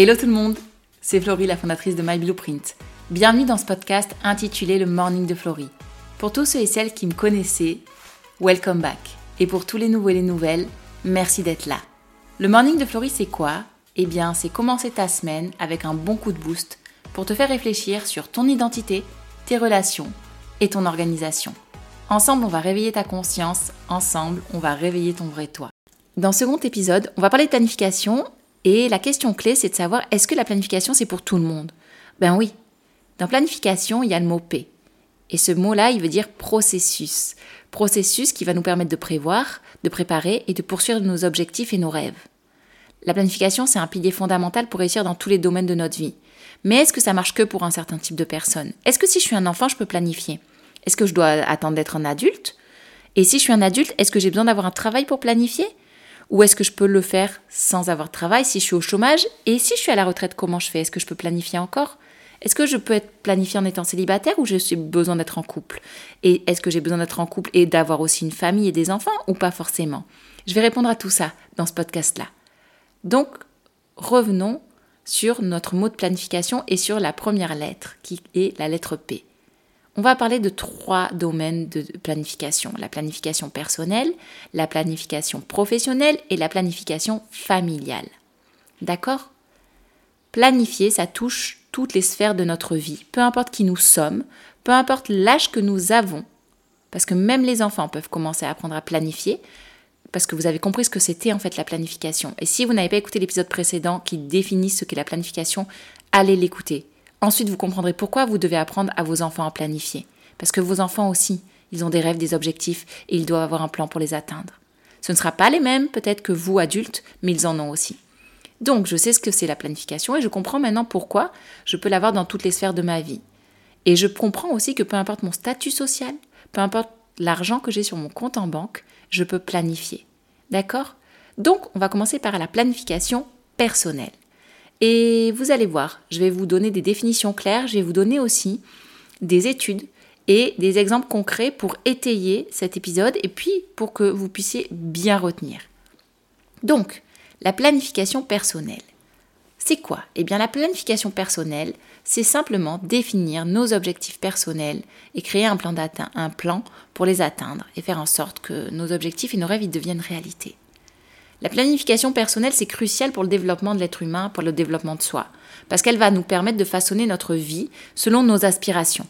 Hello tout le monde, c'est Florie, la fondatrice de My Blueprint. Bienvenue dans ce podcast intitulé Le Morning de Florie. Pour tous ceux et celles qui me connaissaient, welcome back. Et pour tous les nouveaux et les nouvelles, merci d'être là. Le Morning de Florie, c'est quoi? Eh bien, c'est commencer ta semaine avec un bon coup de boost pour te faire réfléchir sur ton identité, tes relations et ton organisation. Ensemble, on va réveiller ta conscience, ensemble, on va réveiller ton vrai toi. Dans ce second épisode, on va parler de planification et la question clé, c'est de savoir est-ce que la planification, c'est pour tout le monde? Ben oui. Dans planification, il y a le mot P. Et ce mot-là, il veut dire processus. Processus qui va nous permettre de prévoir, de préparer et de poursuivre nos objectifs et nos rêves. La planification, c'est un pilier fondamental pour réussir dans tous les domaines de notre vie. Mais est-ce que ça marche que pour un certain type de personne? Est-ce que si je suis un enfant, je peux planifier? Est-ce que je dois attendre d'être un adulte? Et si je suis un adulte, est-ce que j'ai besoin d'avoir un travail pour planifier? Ou est-ce que je peux le faire sans avoir de travail si je suis au chômage Et si je suis à la retraite, comment je fais? Est-ce que je peux planifier encore? Est-ce que je peux être planifié en étant célibataire ou j'ai besoin d'être en couple? Et est-ce que j'ai besoin d'être en couple et d'avoir aussi une famille et des enfants ou pas forcément? Je vais répondre à tout ça dans ce podcast-là. Donc, revenons sur notre mot de planification et sur la première lettre qui est la lettre P. On va parler de trois domaines de planification. La planification personnelle, la planification professionnelle et la planification familiale. D'accord? Planifier, ça touche toutes les sphères de notre vie, peu importe qui nous sommes, peu importe l'âge que nous avons, parce que même les enfants peuvent commencer à apprendre à planifier, parce que vous avez compris ce que c'était en fait la planification. Et si vous n'avez pas écouté l'épisode précédent qui définit ce qu'est la planification, allez l'écouter. Ensuite, vous comprendrez pourquoi vous devez apprendre à vos enfants à planifier. Parce que vos enfants aussi, ils ont des rêves, des objectifs, et ils doivent avoir un plan pour les atteindre. Ce ne sera pas les mêmes peut-être que vous, adultes, mais ils en ont aussi. Donc, je sais ce que c'est la planification et je comprends maintenant pourquoi je peux l'avoir dans toutes les sphères de ma vie. Et je comprends aussi que peu importe mon statut social, peu importe l'argent que j'ai sur mon compte en banque, je peux planifier. D'accord? Donc, on va commencer par la planification personnelle. Et vous allez voir, je vais vous donner des définitions claires, je vais vous donner aussi des études et des exemples concrets pour étayer cet épisode et puis pour que vous puissiez bien retenir. Donc, la planification personnelle. C'est quoi? Eh bien, la planification personnelle, c'est simplement définir nos objectifs personnels et créer un plan, un plan pour les atteindre et faire en sorte que nos objectifs et nos rêves deviennent réalité. La planification personnelle, c'est crucial pour le développement de l'être humain, pour le développement de soi, parce qu'elle va nous permettre de façonner notre vie selon nos aspirations.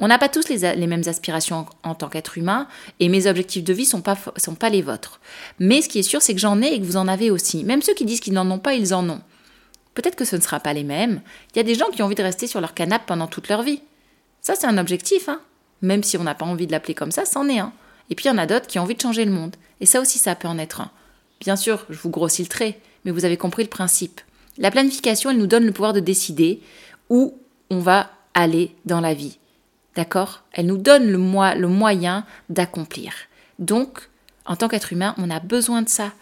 On n'a pas tous les, mêmes aspirations en, tant qu'être humain, et mes objectifs de vie ne sont pas, sont pas les vôtres. Mais ce qui est sûr, c'est que j'en ai et que vous en avez aussi. Même ceux qui disent qu'ils n'en ont pas, ils en ont. Peut-être que ce ne sera pas les mêmes. Il y a des gens qui ont envie de rester sur leur canapé pendant toute leur vie. Ça, c'est un objectif, hein. Même si on n'a pas envie de l'appeler comme ça, c'en est un. Et puis il y en a d'autres qui ont envie de changer le monde. Et ça aussi, ça peut en être un. Bien sûr, je vous grossis le trait, mais vous avez compris le principe. La planification, elle nous donne le pouvoir de décider où on va aller dans la vie. D'accord? Elle nous donne le, le moyen d'accomplir. Donc, en tant qu'être humain, on a besoin de ça.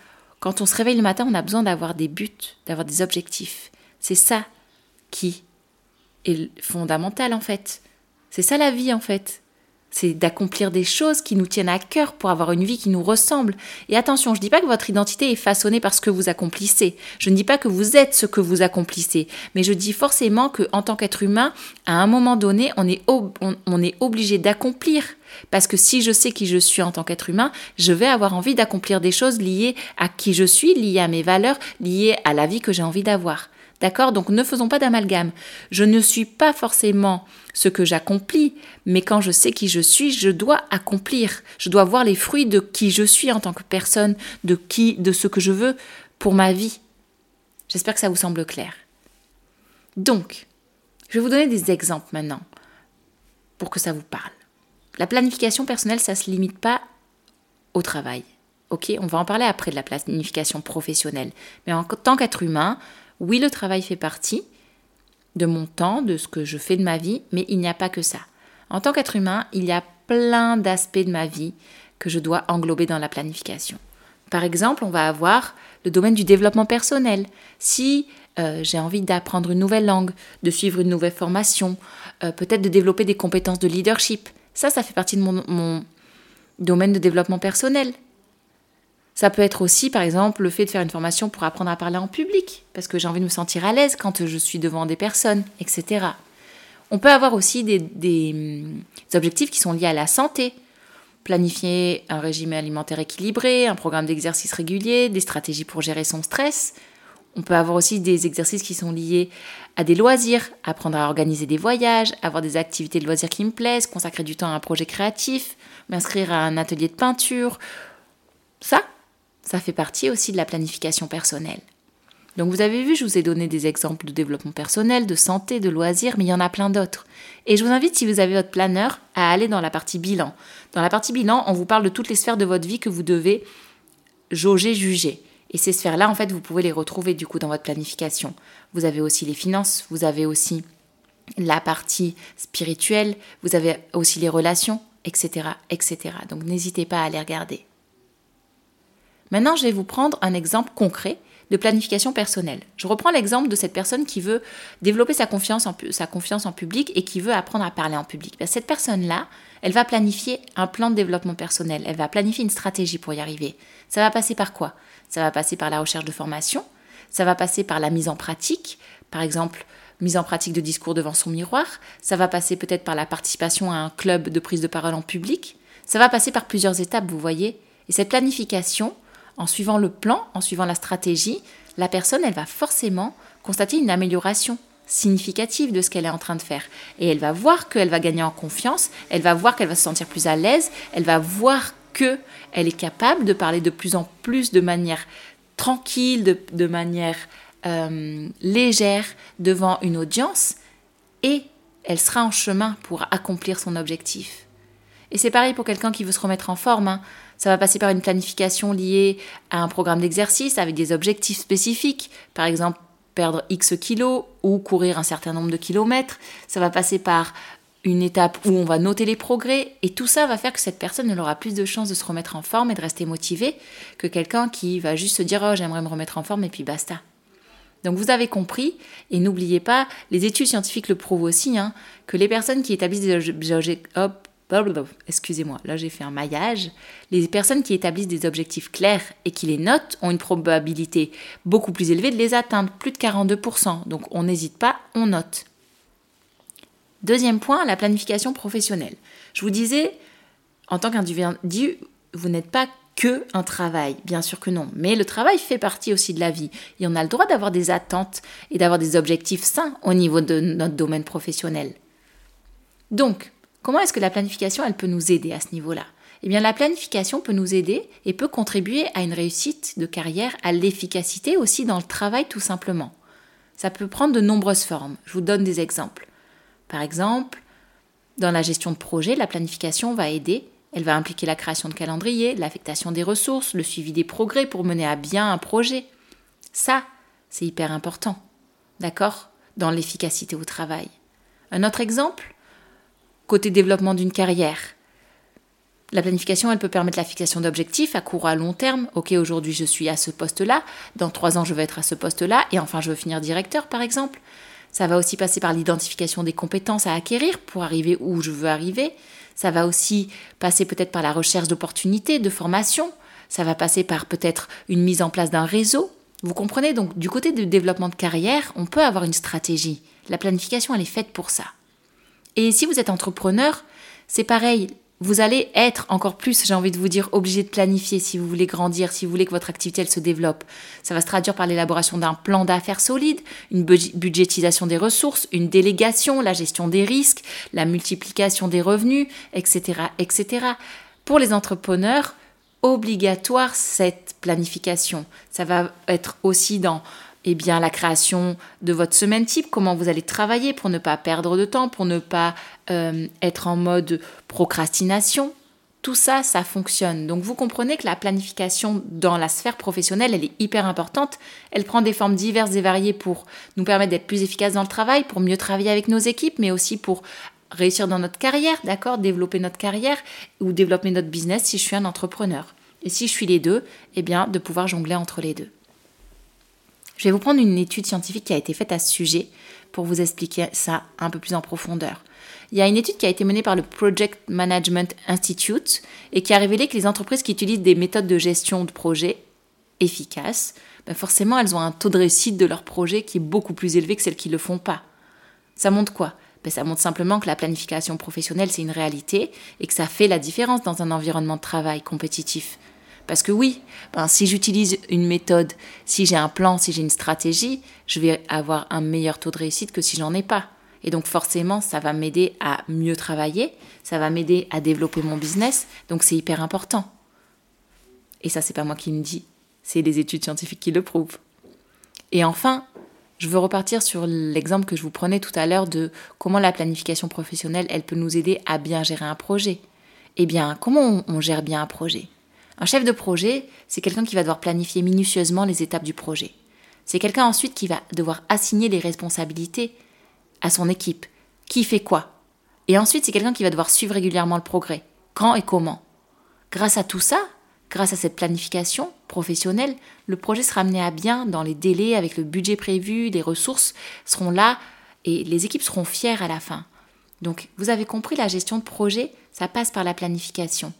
Quand on se réveille le matin, on a besoin d'avoir des buts, d'avoir des objectifs. C'est ça qui est fondamental en fait. C'est ça la vie en fait c'est d'accomplir des choses qui nous tiennent à cœur pour avoir une vie qui nous ressemble. Et attention, je ne dis pas que votre identité est façonnée par ce que vous accomplissez. Je ne dis pas que vous êtes ce que vous accomplissez. Mais je dis forcément que en tant qu'être humain, à un moment donné, on est, on est obligé d'accomplir. Parce que si je sais qui je suis en tant qu'être humain, je vais avoir envie d'accomplir des choses liées à qui je suis, liées à mes valeurs, liées à la vie que j'ai envie d'avoir. D'accord? Donc ne faisons pas d'amalgame. Je ne suis pas forcément ce que j'accomplis, mais quand je sais qui je suis, je dois accomplir. Je dois voir les fruits de qui je suis en tant que personne, de qui de ce que je veux pour ma vie. J'espère que ça vous semble clair. Donc, je vais vous donner des exemples maintenant pour que ça vous parle. La planification personnelle, ça ne se limite pas au travail. Ok, on va en parler après de la planification professionnelle. Mais en tant qu'être humain, oui, le travail fait partie de mon temps, de ce que je fais de ma vie, mais il n'y a pas que ça. En tant qu'être humain, il y a plein d'aspects de ma vie que je dois englober dans la planification. Par exemple, on va avoir le domaine du développement personnel. Si euh, j'ai envie d'apprendre une nouvelle langue, de suivre une nouvelle formation, euh, peut-être de développer des compétences de leadership, ça, ça fait partie de mon domaine de développement personnel. Ça peut être aussi, par exemple, le fait de faire une formation pour apprendre à parler en public, parce que j'ai envie de me sentir à l'aise quand je suis devant des personnes, etc. On peut avoir aussi des, des, objectifs qui sont liés à la santé. Planifier un régime alimentaire équilibré, un programme d'exercice régulier, des stratégies pour gérer son stress. On peut avoir aussi des exercices qui sont liés à des loisirs, apprendre à organiser des voyages, avoir des activités de loisirs qui me plaisent, consacrer du temps à un projet créatif, m'inscrire à un atelier de peinture. Ça, ça fait partie aussi de la planification personnelle. Donc vous avez vu, je vous ai donné des exemples de développement personnel, de santé, de loisirs, mais il y en a plein d'autres. Et je vous invite, si vous avez votre planeur, à aller dans la partie bilan. Dans la partie bilan, on vous parle de toutes les sphères de votre vie que vous devez jauger, juger. Et ces sphères-là, en fait, vous pouvez les retrouver du coup dans votre planification. Vous avez aussi les finances, vous avez aussi la partie spirituelle, vous avez aussi les relations, etc. etc. Donc n'hésitez pas à les regarder. Maintenant, je vais vous prendre un exemple concret de planification personnelle. Je reprends l'exemple de cette personne qui veut développer sa confiance en, sa confiance en public et qui veut apprendre à parler en public. Ben, cette personne-là, elle va planifier un plan de développement personnel, elle va planifier une stratégie pour y arriver. Ça va passer par quoi? Ça va passer par la recherche de formation, ça va passer par la mise en pratique, par exemple mise en pratique de discours devant son miroir, ça va passer peut-être par la participation à un club de prise de parole en public, ça va passer par plusieurs étapes, vous voyez. Et cette planification, en suivant le plan, en suivant la stratégie, la personne, elle va forcément constater une amélioration significative de ce qu'elle est en train de faire. Et elle va voir qu'elle va gagner en confiance, elle va voir qu'elle va se sentir plus à l'aise, elle va voir que elle est capable de parler de plus en plus de manière tranquille, de, manière euh, légère devant une audience, et elle sera en chemin pour accomplir son objectif. Et c'est pareil pour quelqu'un qui veut se remettre en forme. Hein. Ça va passer par une planification liée à un programme d'exercice avec des objectifs spécifiques. Par exemple, perdre X kilos ou courir un certain nombre de kilomètres. Ça va passer par une étape où on va noter les progrès et tout ça va faire que cette personne aura plus de chances de se remettre en forme et de rester motivée que quelqu'un qui va juste se dire oh j'aimerais me remettre en forme et puis basta. Donc vous avez compris, et n'oubliez pas, les études scientifiques le prouvent aussi, hein, que les personnes qui établissent des objectifs, excusez-moi, là j'ai fait un maillage. Les personnes qui établissent des objectifs clairs et qui les notent ont une probabilité beaucoup plus élevée de les atteindre, plus de 42%. Donc on n'hésite pas, on note. Deuxième point, la planification professionnelle. Je vous disais, en tant qu'individu, vous n'êtes pas que un travail, bien sûr que non, mais le travail fait partie aussi de la vie et on a le droit d'avoir des attentes et d'avoir des objectifs sains au niveau de notre domaine professionnel. Donc, Comment est-ce que la planification, elle peut nous aider à ce niveau-là? Eh bien, la planification peut nous aider et peut contribuer à une réussite de carrière, à l'efficacité aussi dans le travail tout simplement. Ça peut prendre de nombreuses formes. Je vous donne des exemples. Par exemple, dans la gestion de projet, la planification va aider. Elle va impliquer la création de calendrier, l'affectation des ressources, le suivi des progrès pour mener à bien un projet. Ça, c'est hyper important. D'accord? Dans l'efficacité au travail. Un autre exemple, Côté développement d'une carrière, la planification, elle peut permettre la fixation d'objectifs à court ou à long terme. Ok, aujourd'hui je suis à ce poste-là, dans trois ans je vais être à ce poste-là, et enfin je veux finir directeur par exemple. Ça va aussi passer par l'identification des compétences à acquérir pour arriver où je veux arriver. Ça va aussi passer peut-être par la recherche d'opportunités, de formation. Ça va passer par peut-être une mise en place d'un réseau. Vous comprenez? Donc du côté du développement de carrière, on peut avoir une stratégie. La planification, elle est faite pour ça. Et si vous êtes entrepreneur, c'est pareil. Vous allez être encore plus, j'ai envie de vous dire, obligé de planifier si vous voulez grandir, si vous voulez que votre activité elle se développe. Ça va se traduire par l'élaboration d'un plan d'affaires solide, une budgétisation des ressources, une délégation, la gestion des risques, la multiplication des revenus, etc., etc. Pour les entrepreneurs, obligatoire cette planification. Ça va être aussi dans eh bien, la création de votre semaine type, comment vous allez travailler pour ne pas perdre de temps, pour ne pas euh, être en mode procrastination. Tout ça, ça fonctionne. Donc vous comprenez que la planification dans la sphère professionnelle, elle est hyper importante. Elle prend des formes diverses et variées pour nous permettre d'être plus efficaces dans le travail, pour mieux travailler avec nos équipes, mais aussi pour réussir dans notre carrière, d'accord Développer notre carrière ou développer notre business si je suis un entrepreneur. Et si je suis les deux, eh bien, de pouvoir jongler entre les deux. Je vais vous prendre une étude scientifique qui a été faite à ce sujet pour vous expliquer ça un peu plus en profondeur. Il y a une étude qui a été menée par le Project Management Institute et qui a révélé que les entreprises qui utilisent des méthodes de gestion de projet efficaces, ben forcément elles ont un taux de réussite de leur projet qui est beaucoup plus élevé que celles qui ne le font pas. Ça montre quoi? Ben Ça montre simplement que la planification professionnelle c'est une réalité et que ça fait la différence dans un environnement de travail compétitif. Parce que oui, ben, si j'utilise une méthode, si j'ai un plan, si j'ai une stratégie, je vais avoir un meilleur taux de réussite que si j'en ai pas. Et donc forcément, ça va m'aider à mieux travailler, ça va m'aider à développer mon business, donc c'est hyper important. Et ça, c'est pas moi qui me dis, c'est les études scientifiques qui le prouvent. Et enfin, je veux repartir sur l'exemple que je vous prenais tout à l'heure de comment la planification professionnelle, elle peut nous aider à bien gérer un projet. Eh bien, comment on gère bien un projet? Un chef de projet, c'est quelqu'un qui va devoir planifier minutieusement les étapes du projet. C'est quelqu'un ensuite qui va devoir assigner les responsabilités à son équipe. Qui fait quoi? Et ensuite, c'est quelqu'un qui va devoir suivre régulièrement le progrès. Quand et comment? Grâce à tout ça, grâce à cette planification professionnelle, le projet sera amené à bien dans les délais, avec le budget prévu, les ressources seront là et les équipes seront fières à la fin. Donc, vous avez compris, la gestion de projet, ça passe par la planification.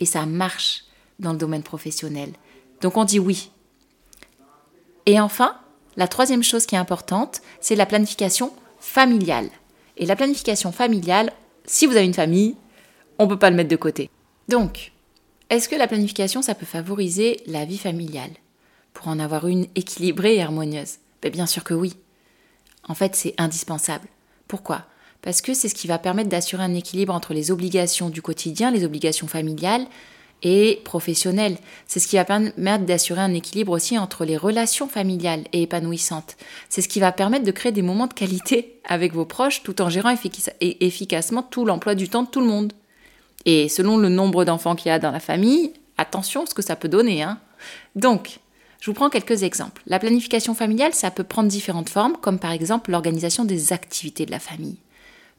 Et ça marche dans le domaine professionnel. Donc on dit oui. Et enfin, la troisième chose qui est importante, c'est la planification familiale. Et la planification familiale, si vous avez une famille, on ne peut pas le mettre de côté. Donc, est-ce que la planification, ça peut favoriser la vie familiale pour en avoir une équilibrée et harmonieuse? Ben, Bien sûr que oui. En fait, c'est indispensable. Pourquoi? Parce que c'est ce qui va permettre d'assurer un équilibre entre les obligations du quotidien, les obligations familiales, et professionnelle. C'est ce qui va permettre d'assurer un équilibre aussi entre les relations familiales et épanouissantes. C'est ce qui va permettre de créer des moments de qualité avec vos proches tout en gérant efficacement tout l'emploi du temps de tout le monde. Et selon le nombre d'enfants qu'il y a dans la famille, attention ce que ça peut donner. Hein. Donc, je vous prends quelques exemples. La planification familiale, ça peut prendre différentes formes, comme par exemple l'organisation des activités de la famille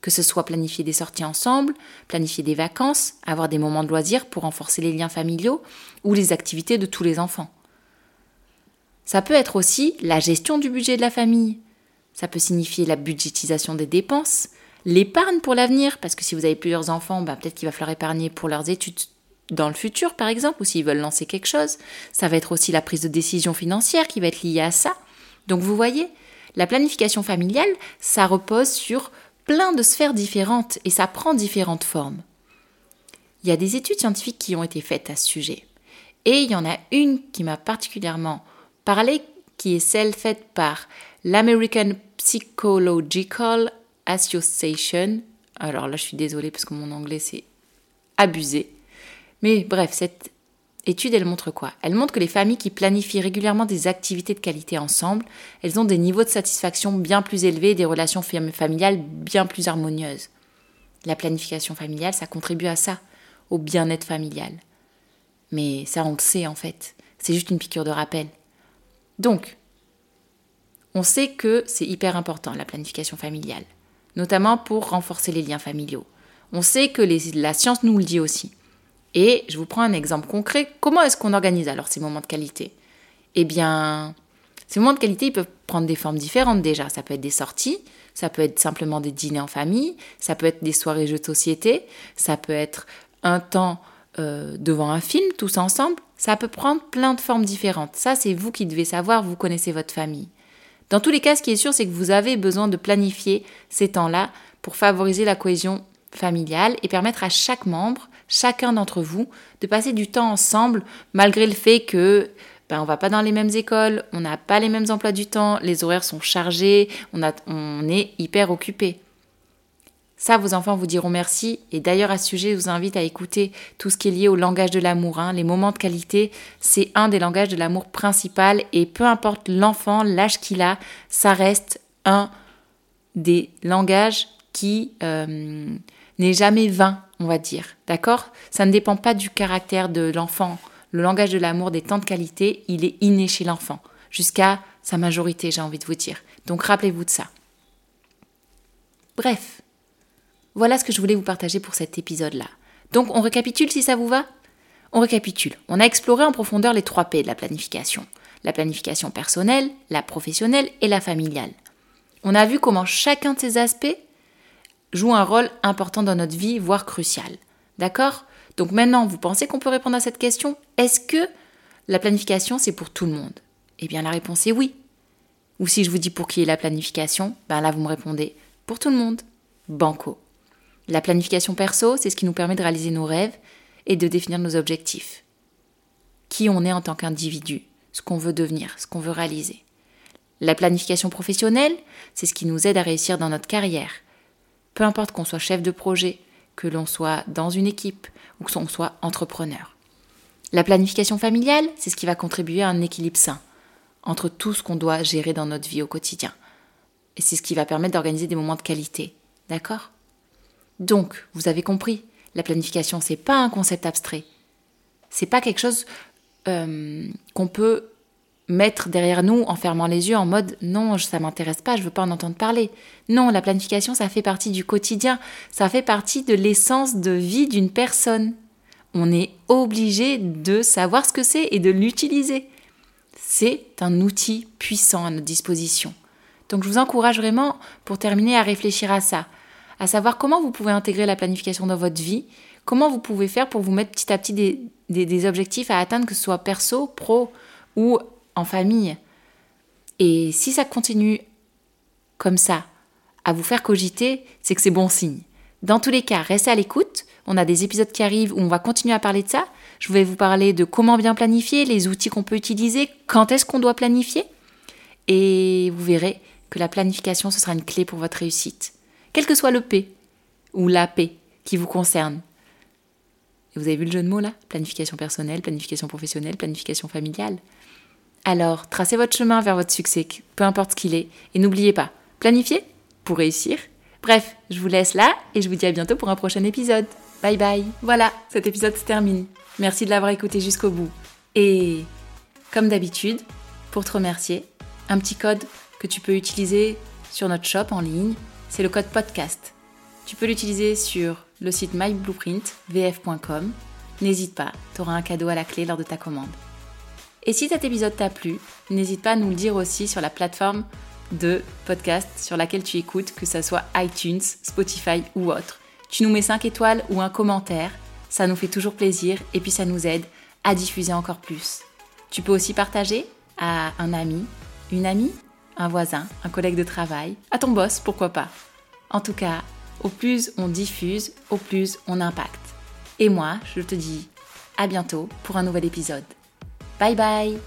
que ce soit planifier des sorties ensemble, planifier des vacances, avoir des moments de loisirs pour renforcer les liens familiaux ou les activités de tous les enfants. Ça peut être aussi la gestion du budget de la famille. Ça peut signifier la budgétisation des dépenses, l'épargne pour l'avenir, parce que si vous avez plusieurs enfants, bah, peut-être qu'il va falloir épargner pour leurs études dans le futur, par exemple, ou s'ils veulent lancer quelque chose. Ça va être aussi la prise de décision financière qui va être liée à ça. Donc vous voyez, la planification familiale, ça repose sur plein de sphères différentes et ça prend différentes formes. Il y a des études scientifiques qui ont été faites à ce sujet. Et il y en a une qui m'a particulièrement parlé, qui est celle faite par l'American Psychological Association. Alors là, je suis désolée parce que mon anglais c'est abusé. Mais bref, cette étude, elle montre quoi? Elle montre que les familles qui planifient régulièrement des activités de qualité ensemble, elles ont des niveaux de satisfaction bien plus élevés et des relations familiales bien plus harmonieuses. La planification familiale, ça contribue à ça, au bien-être familial. Mais ça, on le sait en fait. C'est juste une piqûre de rappel. Donc, on sait que c'est hyper important, la planification familiale, notamment pour renforcer les liens familiaux. On sait que la science nous le dit aussi. Et je vous prends un exemple concret. Comment est-ce qu'on organise alors ces moments de qualité? Eh bien, ces moments de qualité, ils peuvent prendre des formes différentes déjà. Ça peut être des sorties, ça peut être simplement des dîners en famille, ça peut être des soirées jeux de société, ça peut être un temps euh, devant un film tous ensemble. Ça peut prendre plein de formes différentes. Ça, c'est vous qui devez savoir, vous connaissez votre famille. Dans tous les cas, ce qui est sûr, c'est que vous avez besoin de planifier ces temps-là pour favoriser la cohésion familiale et permettre à chaque membre chacun d'entre vous, de passer du temps ensemble, malgré le fait que ben, on va pas dans les mêmes écoles, on n'a pas les mêmes emplois du temps, les horaires sont chargés, on, a, on est hyper occupé. Ça, vos enfants vous diront merci. Et d'ailleurs, à ce sujet, je vous invite à écouter tout ce qui est lié au langage de l'amour. Hein. Les moments de qualité, c'est un des langages de l'amour principal. Et peu importe l'enfant, l'âge qu'il a, ça reste un des langages qui euh, n'est jamais vain on va dire. D'accord? Ça ne dépend pas du caractère de l'enfant. Le langage de l'amour des temps de qualité, il est inné chez l'enfant, jusqu'à sa majorité, j'ai envie de vous dire. Donc rappelez-vous de ça. Bref, voilà ce que je voulais vous partager pour cet épisode-là. Donc on récapitule si ça vous va? On récapitule. On a exploré en profondeur les trois P de la planification. la planification personnelle, la professionnelle et la familiale. On a vu comment chacun de ces aspects joue un rôle important dans notre vie, voire crucial. D'accord? Donc maintenant, vous pensez qu'on peut répondre à cette question? Est-ce que la planification, c'est pour tout le monde? Eh bien, la réponse est oui. Ou si je vous dis pour qui est la planification, ben là, vous me répondez pour tout le monde. Banco. La planification perso, c'est ce qui nous permet de réaliser nos rêves et de définir nos objectifs. Qui on est en tant qu'individu, ce qu'on veut devenir, ce qu'on veut réaliser. La planification professionnelle, c'est ce qui nous aide à réussir dans notre carrière. Peu importe qu'on soit chef de projet, que l'on soit dans une équipe ou que l'on soit entrepreneur. La planification familiale, c'est ce qui va contribuer à un équilibre sain entre tout ce qu'on doit gérer dans notre vie au quotidien. Et c'est ce qui va permettre d'organiser des moments de qualité. D'accord? Donc, vous avez compris, la planification, c'est pas un concept abstrait. C'est pas quelque chose euh, qu'on peut mettre derrière nous en fermant les yeux en mode non, ça m'intéresse pas, je veux pas en entendre parler. Non, la planification, ça fait partie du quotidien, ça fait partie de l'essence de vie d'une personne. On est obligé de savoir ce que c'est et de l'utiliser. C'est un outil puissant à notre disposition. Donc je vous encourage vraiment, pour terminer, à réfléchir à ça, à savoir comment vous pouvez intégrer la planification dans votre vie, comment vous pouvez faire pour vous mettre petit à petit des, des objectifs à atteindre, que ce soit perso, pro ou en famille. Et si ça continue comme ça, à vous faire cogiter, c'est que c'est bon signe. Dans tous les cas, restez à l'écoute. On a des épisodes qui arrivent où on va continuer à parler de ça. Je vais vous parler de comment bien planifier, les outils qu'on peut utiliser, quand est-ce qu'on doit planifier. Et vous verrez que la planification, ce sera une clé pour votre réussite. Quel que soit le P ou la P qui vous concerne. Vous avez vu le jeu de mots là? Planification personnelle, planification professionnelle, planification familiale. Alors, tracez votre chemin vers votre succès, peu importe ce qu'il est, et n'oubliez pas, planifier pour réussir. Bref, je vous laisse là et je vous dis à bientôt pour un prochain épisode. Bye bye. Voilà, cet épisode se termine. Merci de l'avoir écouté jusqu'au bout. Et comme d'habitude, pour te remercier, un petit code que tu peux utiliser sur notre shop en ligne, c'est le code podcast. Tu peux l'utiliser sur le site myblueprint.vf.com. N'hésite pas, tu auras un cadeau à la clé lors de ta commande. Et si cet épisode t'a plu, n'hésite pas à nous le dire aussi sur la plateforme de podcast sur laquelle tu écoutes, que ce soit iTunes, Spotify ou autre. Tu nous mets 5 étoiles ou un commentaire, ça nous fait toujours plaisir et puis ça nous aide à diffuser encore plus. Tu peux aussi partager à un ami, une amie, un voisin, un collègue de travail, à ton boss, pourquoi pas. En tout cas, au plus on diffuse, au plus on impacte. Et moi, je te dis à bientôt pour un nouvel épisode. Bye bye.